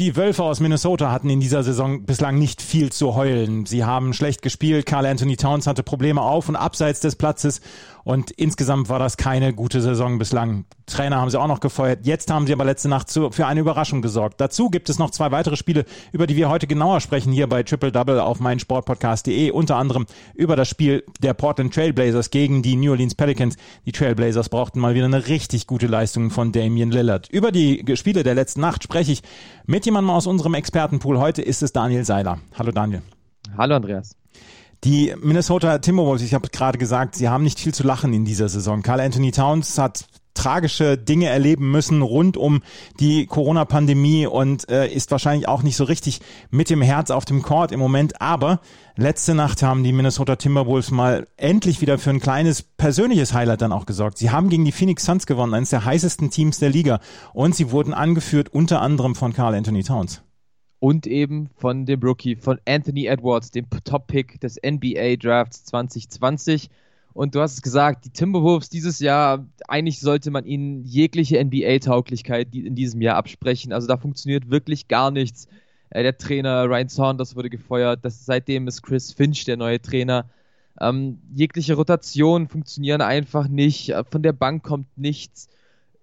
Die Wölfe aus Minnesota hatten in dieser Saison bislang nicht viel zu heulen. Sie haben schlecht gespielt. Carl Anthony Towns hatte Probleme auf und abseits des Platzes. Und insgesamt war das keine gute Saison bislang. Trainer haben sie auch noch gefeuert. Jetzt haben sie aber letzte Nacht zu, für eine Überraschung gesorgt. Dazu gibt es noch zwei weitere Spiele, über die wir heute genauer sprechen hier bei Triple Double auf meinsportpodcast.de. Unter anderem über das Spiel der Portland Trailblazers gegen die New Orleans Pelicans. Die Trailblazers brauchten mal wieder eine richtig gute Leistung von Damian Lillard. Über die Spiele der letzten Nacht spreche ich mit jemandem aus unserem Expertenpool. Heute ist es Daniel Seiler. Hallo Daniel. Hallo Andreas. Die Minnesota Timberwolves, ich habe gerade gesagt, sie haben nicht viel zu lachen in dieser Saison. Carl Anthony Towns hat tragische Dinge erleben müssen rund um die Corona-Pandemie und äh, ist wahrscheinlich auch nicht so richtig mit dem Herz auf dem Court im Moment. Aber letzte Nacht haben die Minnesota Timberwolves mal endlich wieder für ein kleines persönliches Highlight dann auch gesorgt. Sie haben gegen die Phoenix Suns gewonnen, eines der heißesten Teams der Liga. Und sie wurden angeführt unter anderem von Carl Anthony Towns und eben von dem Rookie, von Anthony Edwards, dem Top-Pick des NBA Drafts 2020. Und du hast es gesagt, die Timberwolves dieses Jahr, eigentlich sollte man ihnen jegliche NBA-Tauglichkeit in diesem Jahr absprechen. Also da funktioniert wirklich gar nichts. Äh, der Trainer Ryan Saunders wurde gefeuert. Das, seitdem ist Chris Finch der neue Trainer. Ähm, jegliche Rotationen funktionieren einfach nicht. Äh, von der Bank kommt nichts.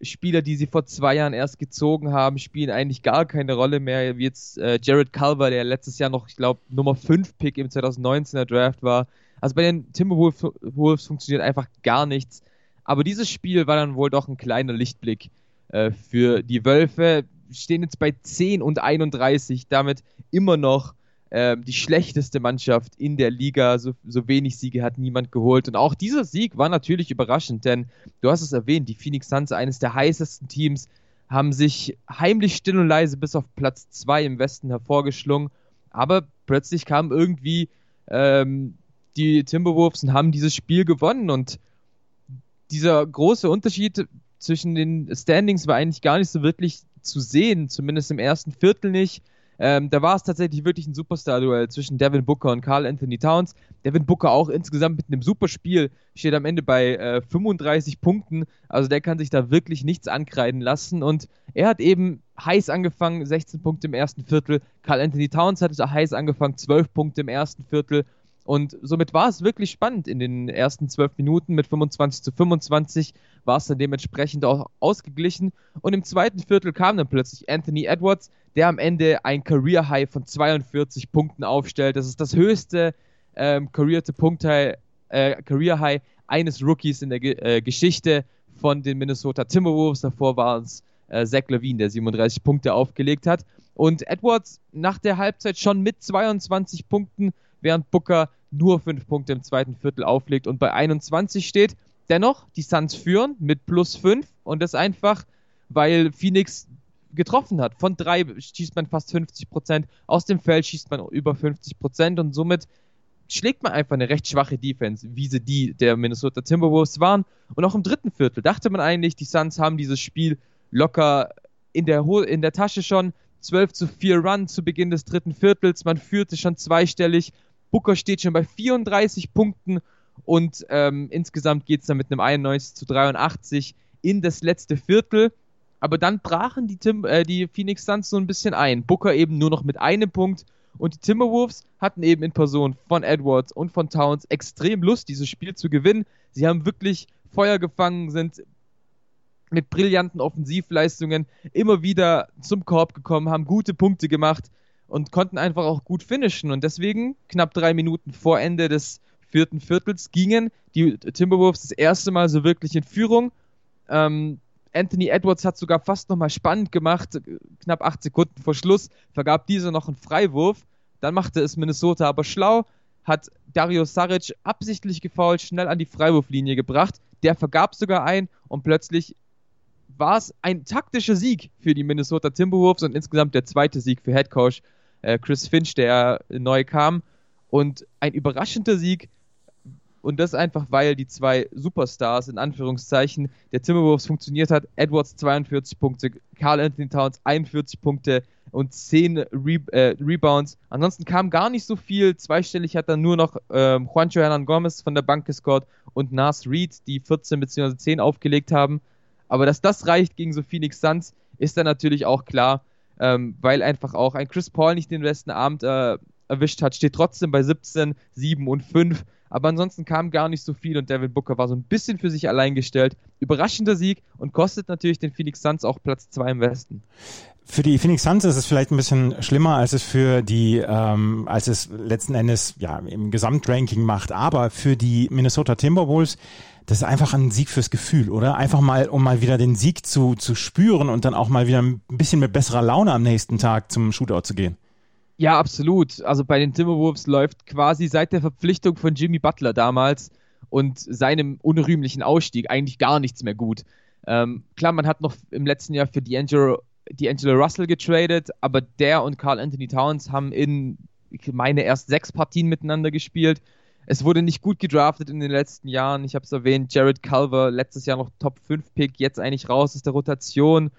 Spieler, die sie vor zwei Jahren erst gezogen haben, spielen eigentlich gar keine Rolle mehr, wie jetzt äh, Jared Culver, der letztes Jahr noch, ich glaube, Nummer 5 Pick im 2019er Draft war. Also bei den Timberwolves funktioniert einfach gar nichts. Aber dieses Spiel war dann wohl doch ein kleiner Lichtblick äh, für die Wölfe. Stehen jetzt bei 10 und 31, damit immer noch ähm, die schlechteste Mannschaft in der Liga. So, so wenig Siege hat niemand geholt. Und auch dieser Sieg war natürlich überraschend, denn du hast es erwähnt, die Phoenix Suns, eines der heißesten Teams, haben sich heimlich still und leise bis auf Platz 2 im Westen hervorgeschlungen. Aber plötzlich kamen irgendwie ähm, die Timberwolves und haben dieses Spiel gewonnen. Und dieser große Unterschied zwischen den Standings war eigentlich gar nicht so wirklich zu sehen, zumindest im ersten Viertel nicht. Ähm, da war es tatsächlich wirklich ein Superstar-Duell zwischen Devin Booker und Carl Anthony Towns. Devin Booker auch insgesamt mit einem super Spiel, steht am Ende bei äh, 35 Punkten. Also der kann sich da wirklich nichts ankreiden lassen. Und er hat eben heiß angefangen, 16 Punkte im ersten Viertel. Carl Anthony Towns hat heiß angefangen, 12 Punkte im ersten Viertel. Und somit war es wirklich spannend in den ersten zwölf Minuten mit 25 zu 25 war es dann dementsprechend auch ausgeglichen. Und im zweiten Viertel kam dann plötzlich Anthony Edwards, der am Ende ein Career High von 42 Punkten aufstellt. Das ist das höchste ähm, Career, äh, Career High eines Rookies in der Ge äh, Geschichte von den Minnesota Timberwolves. Davor war es äh, Zach Levine, der 37 Punkte aufgelegt hat. Und Edwards nach der Halbzeit schon mit 22 Punkten, während Booker nur 5 Punkte im zweiten Viertel auflegt und bei 21 steht. Dennoch, die Suns führen mit plus 5 und das einfach, weil Phoenix getroffen hat. Von 3 schießt man fast 50 Prozent, aus dem Feld schießt man über 50 Prozent und somit schlägt man einfach eine recht schwache Defense, wie sie die der Minnesota Timberwolves waren. Und auch im dritten Viertel dachte man eigentlich, die Suns haben dieses Spiel locker in der, in der Tasche schon. 12 zu 4 Run zu Beginn des dritten Viertels. Man führte schon zweistellig Booker steht schon bei 34 Punkten und ähm, insgesamt geht es dann mit einem 91 zu 83 in das letzte Viertel. Aber dann brachen die, Tim, äh, die Phoenix Suns so ein bisschen ein. Booker eben nur noch mit einem Punkt und die Timberwolves hatten eben in Person von Edwards und von Towns extrem Lust, dieses Spiel zu gewinnen. Sie haben wirklich Feuer gefangen, sind mit brillanten Offensivleistungen immer wieder zum Korb gekommen, haben gute Punkte gemacht und konnten einfach auch gut finishen. Und deswegen, knapp drei Minuten vor Ende des vierten Viertels, gingen die Timberwolves das erste Mal so wirklich in Führung. Ähm, Anthony Edwards hat sogar fast nochmal spannend gemacht. Knapp acht Sekunden vor Schluss vergab dieser noch einen Freiwurf. Dann machte es Minnesota aber schlau, hat Dario Saric absichtlich gefault, schnell an die Freiwurflinie gebracht. Der vergab sogar ein und plötzlich war es ein taktischer Sieg für die Minnesota Timberwolves und insgesamt der zweite Sieg für Head Coach äh, Chris Finch, der neu kam. Und ein überraschender Sieg. Und das einfach, weil die zwei Superstars in Anführungszeichen der Timberwolves funktioniert hat. Edwards 42 Punkte, Carl Anthony Towns 41 Punkte. und 10 Re äh, Rebounds. Ansonsten kam gar nicht so viel. Zweistellig hat dann nur noch ähm, Juancho Hernan Gomez von der Bank gescored und Nas Reed, die 14 bzw. 10 aufgelegt haben. Aber dass das reicht gegen so Phoenix Suns, ist dann natürlich auch klar, ähm, weil einfach auch ein Chris Paul nicht den besten Abend äh, erwischt hat, steht trotzdem bei 17, 7 und 5. Aber ansonsten kam gar nicht so viel und Devin Booker war so ein bisschen für sich allein gestellt. Überraschender Sieg und kostet natürlich den Phoenix Suns auch Platz 2 im Westen. Für die Phoenix Suns ist es vielleicht ein bisschen schlimmer, als es für die, ähm, als es letzten Endes ja im Gesamtranking macht. Aber für die Minnesota Timberwolves, das ist einfach ein Sieg fürs Gefühl, oder? Einfach mal, um mal wieder den Sieg zu, zu spüren und dann auch mal wieder ein bisschen mit besserer Laune am nächsten Tag zum Shootout zu gehen. Ja, absolut. Also bei den Timberwolves läuft quasi seit der Verpflichtung von Jimmy Butler damals und seinem unrühmlichen Ausstieg eigentlich gar nichts mehr gut. Ähm, klar, man hat noch im letzten Jahr für D'Angelo, D'Angelo Russell getradet, aber der und Carl Anthony Towns haben in, ich meine, erst sechs Partien miteinander gespielt. Es wurde nicht gut gedraftet in den letzten Jahren. Ich habe es erwähnt, Jared Culver, letztes Jahr noch Top 5 Pick, jetzt eigentlich raus aus der Rotation.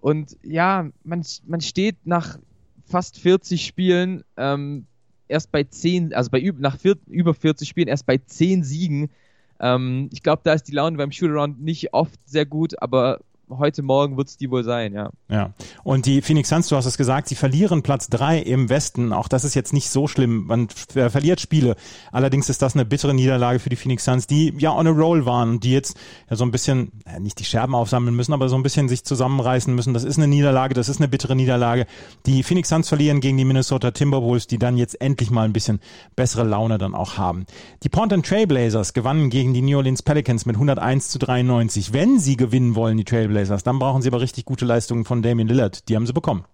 Und ja, man, man steht nach fast 40 Spielen ähm, erst bei 10, also bei nach vier, über 40 Spielen erst bei 10 Siegen. Ähm, ich glaube, da ist die Laune beim Shootaround nicht oft sehr gut, aber heute Morgen wird es die wohl sein, ja. Ja. Und die Phoenix Suns, du hast es gesagt, sie verlieren Platz drei im Westen. Auch das ist jetzt nicht so schlimm. Man verliert Spiele. Allerdings ist das eine bittere Niederlage für die Phoenix Suns, die ja on a roll waren und die jetzt ja so ein bisschen, ja, nicht die Scherben aufsammeln müssen, aber so ein bisschen sich zusammenreißen müssen. Das ist eine Niederlage, das ist eine bittere Niederlage. Die Phoenix Suns verlieren gegen die Minnesota Timberwolves, die dann jetzt endlich mal ein bisschen bessere Laune dann auch haben. Die Portland Trailblazers gewannen gegen die New Orleans Pelicans mit 101 zu 93. Wenn sie gewinnen wollen, die Trailblazers, Trailblazers. Dann brauchen sie aber richtig gute Leistungen von Damian Lillard. Die haben sie bekommen.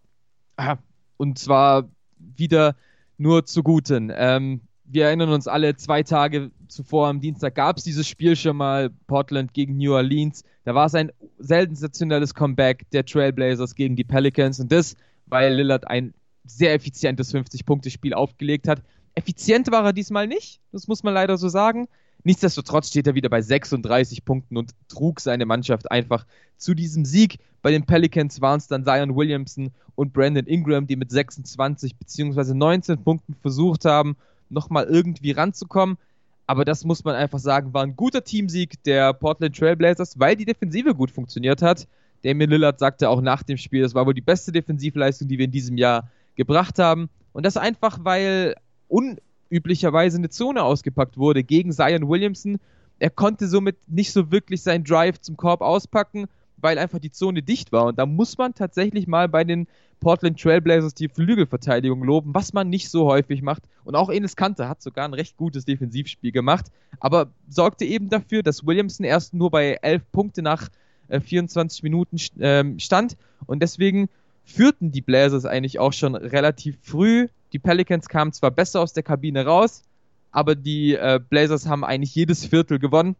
Und zwar wieder nur zu guten. Ähm, wir erinnern uns alle, zwei Tage zuvor am Dienstag gab es dieses Spiel schon mal, Portland gegen New Orleans. Da war es ein sensationelles Comeback der Trailblazers gegen die Pelicans und das, weil Lillard ein sehr effizientes 50-Punkte-Spiel aufgelegt hat. Effizient war er diesmal nicht, das muss man leider so sagen. Nichtsdestotrotz steht er wieder bei 36 Punkten und trug seine Mannschaft einfach zu diesem Sieg. Bei den Pelicans waren es dann Zion Williamson und Brandon Ingram, die mit 26 bzw. 19 Punkten versucht haben, nochmal irgendwie ranzukommen. Aber das muss man einfach sagen, war ein guter Teamsieg der Portland Trailblazers, weil die Defensive gut funktioniert hat. Damien Lillard sagte auch nach dem Spiel, das war wohl die beste Defensivleistung, die wir in diesem Jahr gebracht haben. Und das einfach, weil un üblicherweise eine Zone ausgepackt wurde gegen Zion Williamson. Er konnte somit nicht so wirklich seinen Drive zum Korb auspacken, weil einfach die Zone dicht war. Und da muss man tatsächlich mal bei den Portland Trailblazers die Flügelverteidigung loben, was man nicht so häufig macht. Und auch Enes Kanter hat sogar ein recht gutes Defensivspiel gemacht, aber sorgte eben dafür, dass Williamson erst nur bei 11 Punkte nach äh, 24 Minuten äh, stand. Und deswegen führten die Blazers eigentlich auch schon relativ früh die Pelicans kamen zwar besser aus der Kabine raus, aber die äh, Blazers haben eigentlich jedes Viertel gewonnen.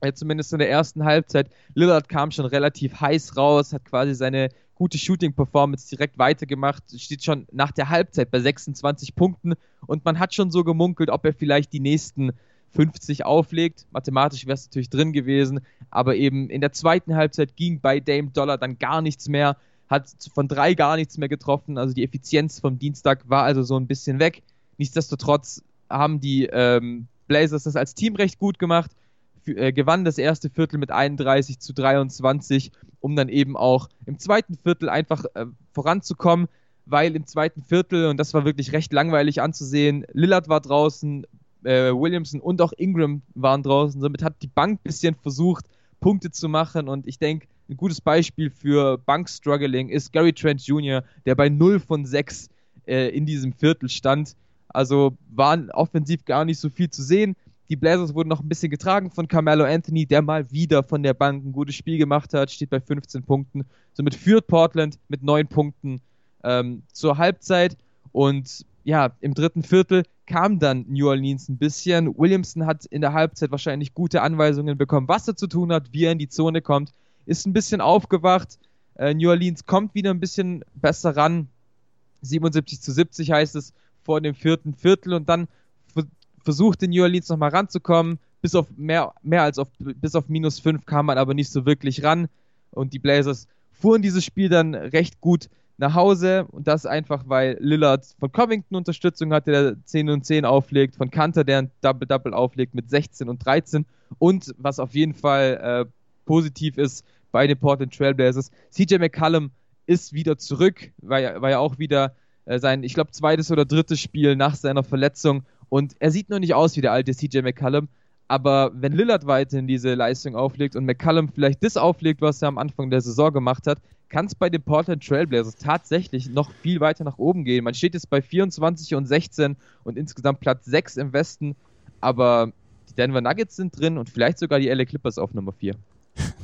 Äh, zumindest in der ersten Halbzeit. Lillard kam schon relativ heiß raus, hat quasi seine gute Shooting-Performance direkt weitergemacht, steht schon nach der Halbzeit bei 26 Punkten und man hat schon so gemunkelt, ob er vielleicht die nächsten 50 auflegt. Mathematisch wäre es natürlich drin gewesen, aber eben in der zweiten Halbzeit ging bei Dame Dollar dann gar nichts mehr hat von drei gar nichts mehr getroffen. Also die Effizienz vom Dienstag war also so ein bisschen weg. Nichtsdestotrotz haben die ähm, Blazers das als Team recht gut gemacht, für, äh, gewannen das erste Viertel mit 31 zu 23, um dann eben auch im zweiten Viertel einfach äh, voranzukommen, weil im zweiten Viertel, und das war wirklich recht langweilig anzusehen, Lillard war draußen, äh, Williamson und auch Ingram waren draußen. Somit hat die Bank ein bisschen versucht, Punkte zu machen und ich denke, ein gutes Beispiel für Bank-Struggling ist Gary Trent Jr., der bei 0 von 6 äh, in diesem Viertel stand. Also waren offensiv gar nicht so viel zu sehen. Die Blazers wurden noch ein bisschen getragen von Carmelo Anthony, der mal wieder von der Bank ein gutes Spiel gemacht hat, steht bei 15 Punkten. Somit führt Portland mit 9 Punkten ähm, zur Halbzeit. Und ja, im dritten Viertel kam dann New Orleans ein bisschen. Williamson hat in der Halbzeit wahrscheinlich gute Anweisungen bekommen, was er zu tun hat, wie er in die Zone kommt ist ein bisschen aufgewacht. Äh, New Orleans kommt wieder ein bisschen besser ran. 77 zu 70 heißt es vor dem vierten Viertel und dann versuchte New Orleans nochmal ranzukommen. Bis auf mehr, mehr als auf, bis auf minus 5 kam man aber nicht so wirklich ran und die Blazers fuhren dieses Spiel dann recht gut nach Hause und das einfach, weil Lillard von Covington Unterstützung hatte, der 10 und 10 auflegt, von Kanter, der ein Double-Double auflegt mit 16 und 13 und was auf jeden Fall äh, positiv ist bei den Portland Trailblazers, CJ McCallum ist wieder zurück, war ja, war ja auch wieder äh, sein, ich glaube, zweites oder drittes Spiel nach seiner Verletzung und er sieht noch nicht aus wie der alte CJ McCallum, aber wenn Lillard weiterhin diese Leistung auflegt und McCallum vielleicht das auflegt, was er am Anfang der Saison gemacht hat, kann es bei den Portland Trailblazers tatsächlich noch viel weiter nach oben gehen. Man steht jetzt bei 24 und 16 und insgesamt Platz 6 im Westen, aber die Denver Nuggets sind drin und vielleicht sogar die LA Clippers auf Nummer 4.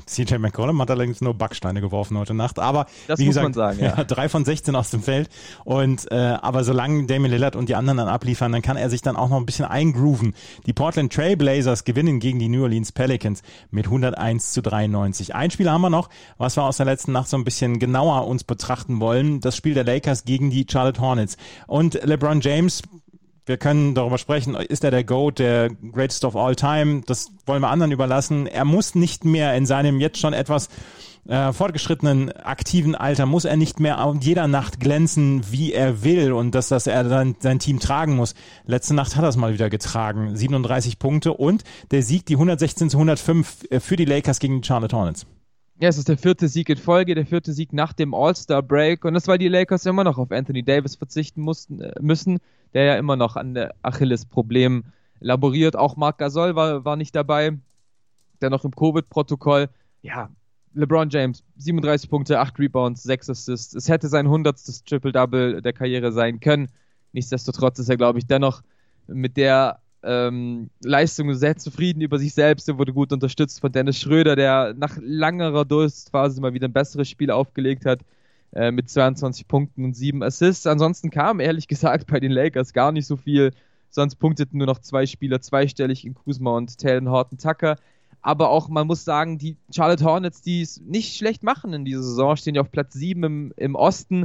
CJ McCollum hat allerdings nur Backsteine geworfen heute Nacht, aber das wie gesagt, sagen, ja. drei von 16 aus dem Feld und äh, aber solange Damian Lillard und die anderen dann abliefern, dann kann er sich dann auch noch ein bisschen eingrooven. Die Portland Trail Blazers gewinnen gegen die New Orleans Pelicans mit 101 zu 93. Ein Spiel haben wir noch, was wir aus der letzten Nacht so ein bisschen genauer uns betrachten wollen, das Spiel der Lakers gegen die Charlotte Hornets und LeBron James wir können darüber sprechen, ist er der GOAT, der Greatest of All Time? Das wollen wir anderen überlassen. Er muss nicht mehr in seinem jetzt schon etwas äh, fortgeschrittenen aktiven Alter muss er nicht mehr jeder Nacht glänzen, wie er will und dass, dass er dann sein Team tragen muss. Letzte Nacht hat er es mal wieder getragen. 37 Punkte und der Sieg, die 116 zu 105 äh, für die Lakers gegen die Charlotte Hornets. Ja, es ist der vierte Sieg in Folge, der vierte Sieg nach dem All-Star-Break und das, weil die Lakers immer noch auf Anthony Davis verzichten mussten, äh, müssen der ja immer noch an der Achilles-Problem laboriert. Auch Marc Gasol war, war nicht dabei, der noch im Covid-Protokoll. Ja, LeBron James, 37 Punkte, 8 Rebounds, 6 Assists. Es hätte sein 100. Triple-Double der Karriere sein können. Nichtsdestotrotz ist er, glaube ich, dennoch mit der ähm, Leistung sehr zufrieden über sich selbst. Er wurde gut unterstützt von Dennis Schröder, der nach langerer Durstphase mal wieder ein besseres Spiel aufgelegt hat. Äh, mit 22 Punkten und 7 Assists. Ansonsten kam ehrlich gesagt bei den Lakers gar nicht so viel. Sonst punkteten nur noch zwei Spieler zweistellig in Kuzma und Talon Horton Tucker. Aber auch, man muss sagen, die Charlotte Hornets, die es nicht schlecht machen in dieser Saison, stehen ja auf Platz 7 im, im Osten.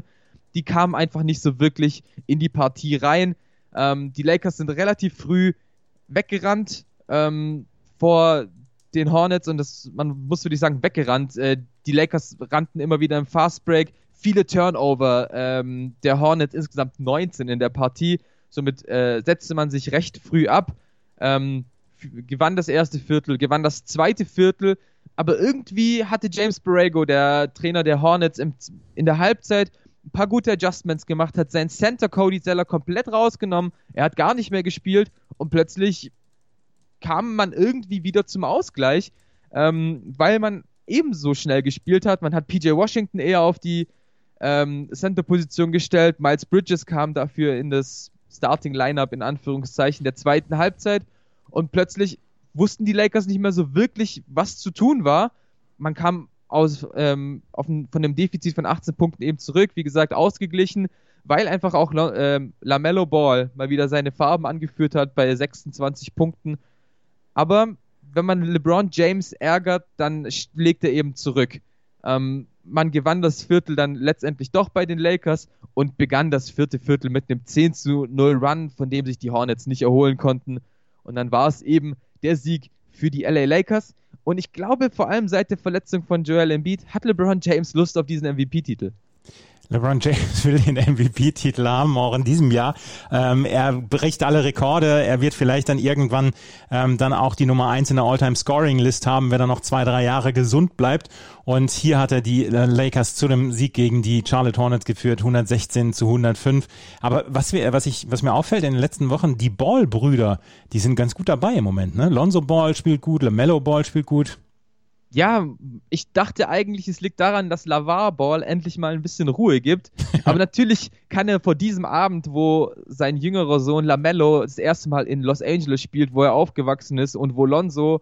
Die kamen einfach nicht so wirklich in die Partie rein. Ähm, die Lakers sind relativ früh weggerannt ähm, vor den Hornets und das, man muss wirklich sagen, weggerannt. Äh, die Lakers rannten immer wieder im Fastbreak, viele Turnover. Ähm, der Hornets insgesamt 19 in der Partie. Somit äh, setzte man sich recht früh ab. Ähm, gewann das erste Viertel, gewann das zweite Viertel. Aber irgendwie hatte James Borrego, der Trainer der Hornets, im, in der Halbzeit ein paar gute Adjustments gemacht, hat seinen Center Cody Zeller komplett rausgenommen. Er hat gar nicht mehr gespielt und plötzlich kam man irgendwie wieder zum Ausgleich, ähm, weil man ebenso schnell gespielt hat. Man hat PJ Washington eher auf die ähm, Center-Position gestellt. Miles Bridges kam dafür in das Starting Lineup in Anführungszeichen der zweiten Halbzeit und plötzlich wussten die Lakers nicht mehr so wirklich, was zu tun war. Man kam aus, ähm, ein, von einem Defizit von 18 Punkten eben zurück, wie gesagt, ausgeglichen, weil einfach auch ähm, LaMelo Ball mal wieder seine Farben angeführt hat bei 26 Punkten. Aber wenn man LeBron James ärgert, dann legt er eben zurück. Ähm, man gewann das Viertel dann letztendlich doch bei den Lakers und begann das vierte Viertel mit einem 10 zu 0 Run, von dem sich die Hornets nicht erholen konnten. Und dann war es eben der Sieg für die LA Lakers. Und ich glaube, vor allem seit der Verletzung von Joel Embiid hat LeBron James Lust auf diesen MVP-Titel. LeBron James will den MVP-Titel haben, auch in diesem Jahr. Ähm, er bricht alle Rekorde. Er wird vielleicht dann irgendwann ähm, dann auch die Nummer eins in der All-Time-Scoring-List haben, wenn er noch zwei, drei Jahre gesund bleibt. Und hier hat er die äh, Lakers zu dem Sieg gegen die Charlotte Hornets geführt, 116 zu 105. Aber was, wir, was, ich, was mir auffällt in den letzten Wochen, die Ball-Brüder, die sind ganz gut dabei im Moment. Ne? Lonzo Ball spielt gut, LaMelo Ball spielt gut ja, ich dachte eigentlich, es liegt daran, dass Lavar Ball endlich mal ein bisschen Ruhe gibt. Aber natürlich kann er vor diesem Abend, wo sein jüngerer Sohn Lamello das erste Mal in Los Angeles spielt, wo er aufgewachsen ist und wo Lonzo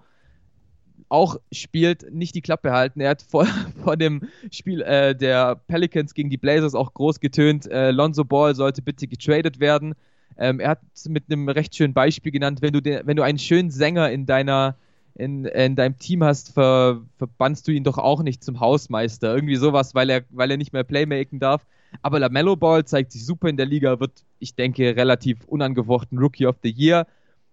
auch spielt, nicht die Klappe halten. Er hat vor, vor dem Spiel äh, der Pelicans gegen die Blazers auch groß getönt, äh, Lonzo Ball sollte bitte getradet werden. Ähm, er hat mit einem recht schönen Beispiel genannt, wenn du, den, wenn du einen schönen Sänger in deiner in, in deinem Team hast, ver, verbannst du ihn doch auch nicht zum Hausmeister. Irgendwie sowas, weil er, weil er nicht mehr Playmaken darf. Aber LaMelo Ball zeigt sich super in der Liga, wird, ich denke, relativ unangefochten Rookie of the Year.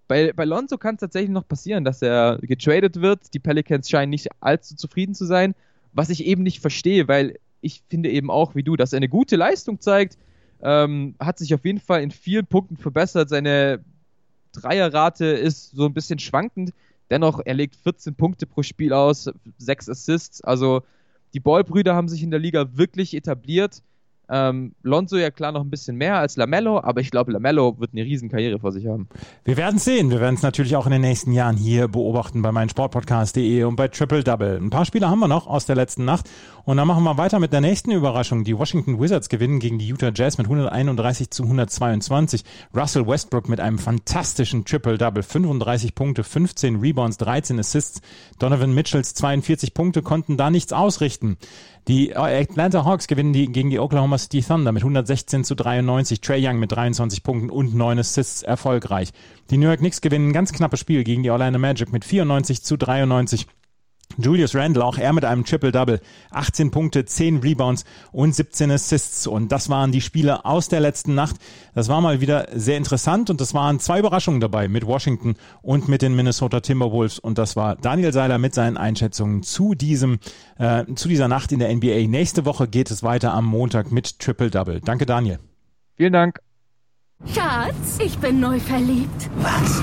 Bei, bei Lonzo kann es tatsächlich noch passieren, dass er getradet wird. Die Pelicans scheinen nicht allzu zufrieden zu sein, was ich eben nicht verstehe, weil ich finde eben auch wie du, dass er eine gute Leistung zeigt. Ähm, hat sich auf jeden Fall in vielen Punkten verbessert. Seine Dreierrate ist so ein bisschen schwankend. Dennoch, er legt 14 Punkte pro Spiel aus, 6 Assists. Also die Ballbrüder haben sich in der Liga wirklich etabliert. Ähm, Lonzo ja klar noch ein bisschen mehr als Lamello, aber ich glaube, Lamello wird eine riesen Karriere vor sich haben. Wir werden sehen. Wir werden es natürlich auch in den nächsten Jahren hier beobachten bei meinsportpodcast.de und bei Triple Double. Ein paar Spiele haben wir noch aus der letzten Nacht und dann machen wir weiter mit der nächsten Überraschung. Die Washington Wizards gewinnen gegen die Utah Jazz mit 131 zu 122. Russell Westbrook mit einem fantastischen Triple Double. 35 Punkte, 15 Rebounds, 13 Assists. Donovan Mitchells 42 Punkte konnten da nichts ausrichten. Die Atlanta Hawks gewinnen die, gegen die Oklahoma City Thunder mit 116 zu 93. Trey Young mit 23 Punkten und 9 Assists erfolgreich. Die New York Knicks gewinnen ein ganz knappes Spiel gegen die Orlando Magic mit 94 zu 93. Julius Randle, auch er mit einem Triple-Double. 18 Punkte, 10 Rebounds und 17 Assists. Und das waren die Spiele aus der letzten Nacht. Das war mal wieder sehr interessant und das waren zwei Überraschungen dabei mit Washington und mit den Minnesota Timberwolves. Und das war Daniel Seiler mit seinen Einschätzungen zu diesem, äh, zu dieser Nacht in der NBA. Nächste Woche geht es weiter am Montag mit Triple-Double. Danke, Daniel. Vielen Dank. Schatz, ich bin neu verliebt. Was?